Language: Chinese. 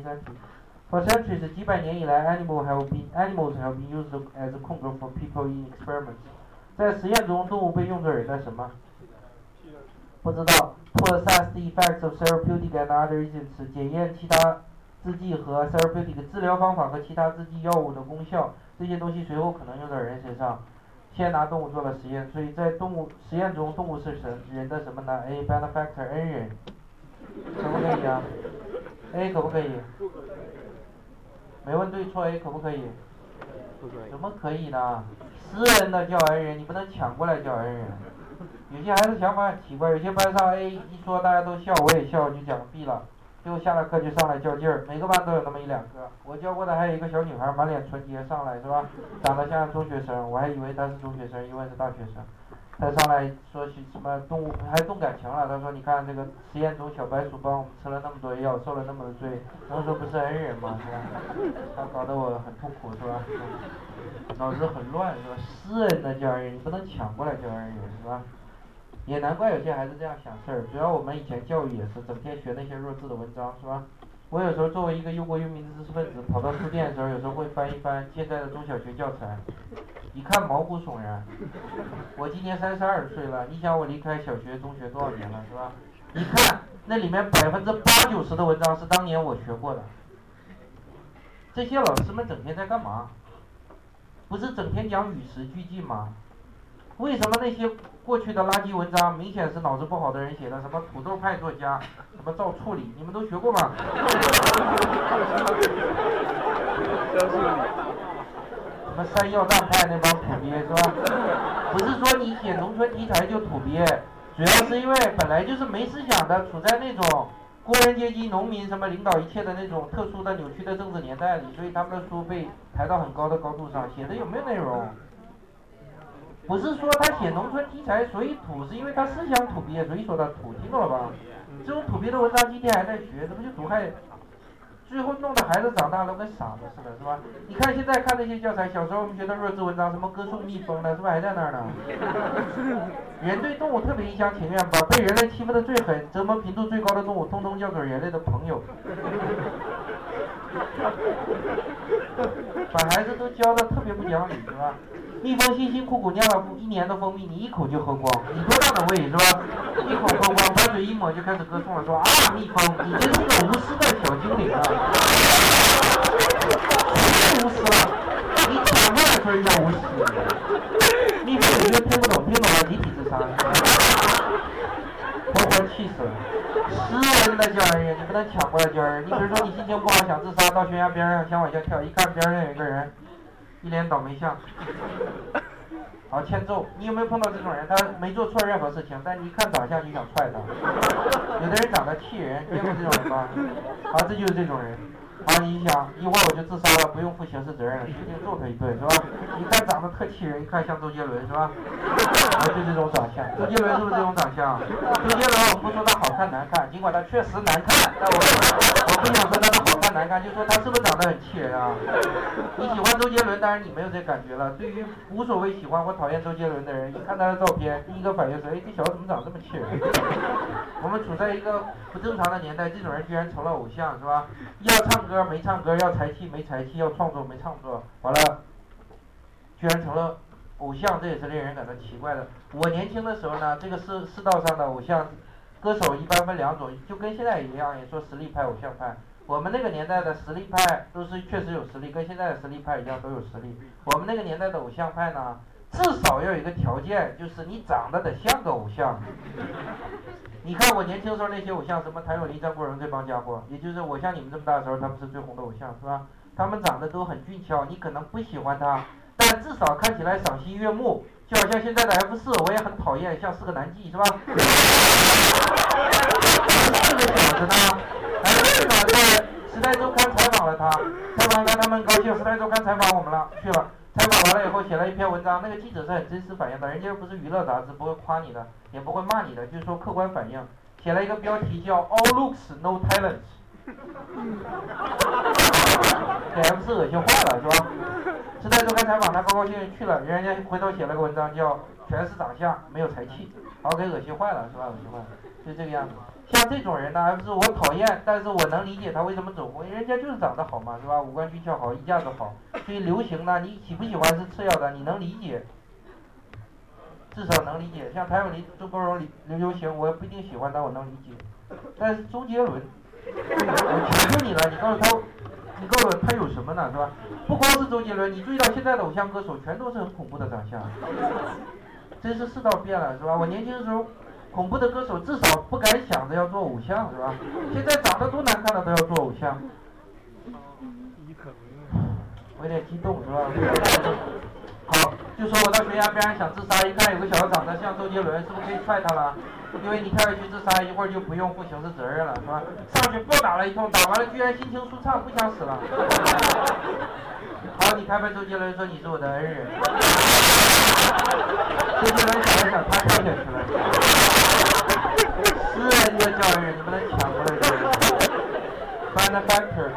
第三题。For centuries，几百年以来，animal have been animals have been used as 空格 for people in experiments。在实验中，动物被用作人的什么？不知道。To assess the effects of therapeutic and other agents，检验其他制剂和 therapeutic 治疗方法和其他制剂药物的功效，这些东西随后可能用在人身上。先拿动物做了实验，所以在动物实验中，动物是神人的什么呢？A benefactor 恩人，可不可以啊？A 可不可以？没问对错，A 可不可以？怎么可以呢？私人的叫恩人，你不能抢过来叫恩人。有些孩子想法很奇怪，有些班上 A 一说大家都笑，我也笑，就讲 B 了。最后下了课就上来较劲儿，每个班都有那么一两个。我教过的还有一个小女孩，满脸纯洁上来是吧？长得像中学生，我还以为她是中学生，因为是大学生。他上来说起什么动物，还动感情了。他说：“你看这个实验中小白鼠帮我们吃了那么多药，受了那么多罪，能说不是恩人吗？是吧？”他搞得我很痛苦是吧？脑子很乱是吧？私人的教恩人，你不能抢过来叫恩人是吧？也难怪有些孩子这样想事儿，主要我们以前教育也是整天学那些弱智的文章，是吧？我有时候作为一个忧国忧民的知识分子，跑到书店的时候，有时候会翻一翻现在的中小学教材，一看毛骨悚然。我今年三十二岁了，你想我离开小学、中学多少年了，是吧？一看那里面百分之八九十的文章是当年我学过的，这些老师们整天在干嘛？不是整天讲与时俱进吗？为什么那些过去的垃圾文章明显是脑子不好的人写的？什么土豆派作家，什么赵处理，你们都学过吗？山药蛋派那帮土鳖是吧？不是说你写农村题材就土鳖，主要是因为本来就是没思想的，处在那种工人阶级、农民什么领导一切的那种特殊的扭曲的政治年代里，所以他们的书被抬到很高的高度上，写的有没有内容？不是说他写农村题材所以土，是因为他思想土鳖，所以说他土，听懂了吧？这种土鳖的文章今天还在学，这不就毒害？孩子长大了跟傻子似的，是吧？你看现在看那些教材，小时候我们学的弱智文章，什么歌颂蜜蜂的，是不是还在那儿呢？人对动物特别一厢情愿，把被人类欺负的最狠、折磨频度最高的动物，通通叫做人类的朋友。把孩子都教的特别不讲理，是吧？蜜蜂辛辛苦苦酿了一年的蜂蜜，你一口就喝光，你多大的胃是吧？一口喝光，把嘴一抹就开始歌颂了，说啊，蜜蜂，你真是个无私的小精灵啊！太无私了，你抢过来说人家无私，蜜蜂你就听不懂，听懂了集体自杀，活活气死了。私人的叫人，你不能抢过来叫人。你比如说你心情不好想自杀，到悬崖边上想往下跳，一看边上有一个人。一脸倒霉相，好欠揍。你有没有碰到这种人？他没做错任何事情，但你一看长相就想踹他。有的人长得气人，见过这种人吗？啊，这就是这种人。好，你想一会儿我就自杀了，不用负刑事责任了，直接揍他一顿，是吧？一看长得特气人，一看像周杰伦，是吧？啊，就这种长相。周杰伦是不是这种长相？周杰伦，我们不说他好看难看，尽管他确实难看，但我我不想说他的好看难看，就说他是不是长得很气人啊？你喜欢周杰伦，当然你没有这感觉了。对于无所谓喜欢或讨厌周杰伦的人，一看他的照片，第一个反应是：哎，这小子怎么长这么气人？我们处在一个不正常的年代，这种人居然成了偶像，是吧？要唱。歌没唱歌，要才气没才气，要创作没创作，完了，居然成了偶像，这也是令人感到奇怪的。我年轻的时候呢，这个世世道上的偶像歌手一般分两种，就跟现在一样，也说实力派、偶像派。我们那个年代的实力派都是确实有实力，跟现在的实力派一样都有实力。我们那个年代的偶像派呢，至少要有一个条件，就是你长得得像个偶像。你看我年轻时候那些偶像，什么谭咏麟、张国荣这帮家伙，也就是我像你们这么大的时候，他们是最红的偶像，是吧？他们长得都很俊俏，你可能不喜欢他，但至少看起来赏心悦目，就好像现在的 F 四，我也很讨厌，像是个男妓，是吧？这个小子呢，还是在《时代周刊》采访了他，采访他，他们高兴，《时代周刊》采访我们了，去了。采访完了以后，写了一篇文章。那个记者是很真实反映的，人家又不是娱乐杂志，不会夸你的，也不会骂你的，就是说客观反映。写了一个标题叫 “All looks no talent”，给 F 四恶心坏了，是吧？时代周刊采访他，高高兴兴去了，人家回头写了个文章叫“全是长相，没有才气”，好给恶心坏了，是吧？恶心坏了，就这个样子。像这种人呢，还不是我讨厌，但是我能理解他为什么走红，人家就是长得好嘛，是吧？五官俊俏好，一架子好，所以流行呢，你喜不喜欢是次要的，你能理解，至少能理解。像谭咏麟、周国荣流流行，我不一定喜欢，但我能理解。但是周杰伦，我求求你了，你告诉他，你告诉我他有什么呢，是吧？不光是周杰伦，你注意到现在的偶像歌手全都是很恐怖的长相，真是世道变了，是吧？我年轻的时候。恐怖的歌手至少不敢想着要做偶像，是吧？现在长得多难看的都要做偶像。我有点激动，是吧？好，就说我到悬崖边上想自杀，一看有个小子长得像周杰伦，是不是可以踹他了？因为你跳下去自杀，一会儿就不用负刑事责任了，是吧？上去暴打了一通，打完了居然心情舒畅，不想死了。好，你拍拍周杰伦说你是我的恩人。周杰伦想了想，他跳下去了。私人的教育，你不能抢过来的。Find a factor。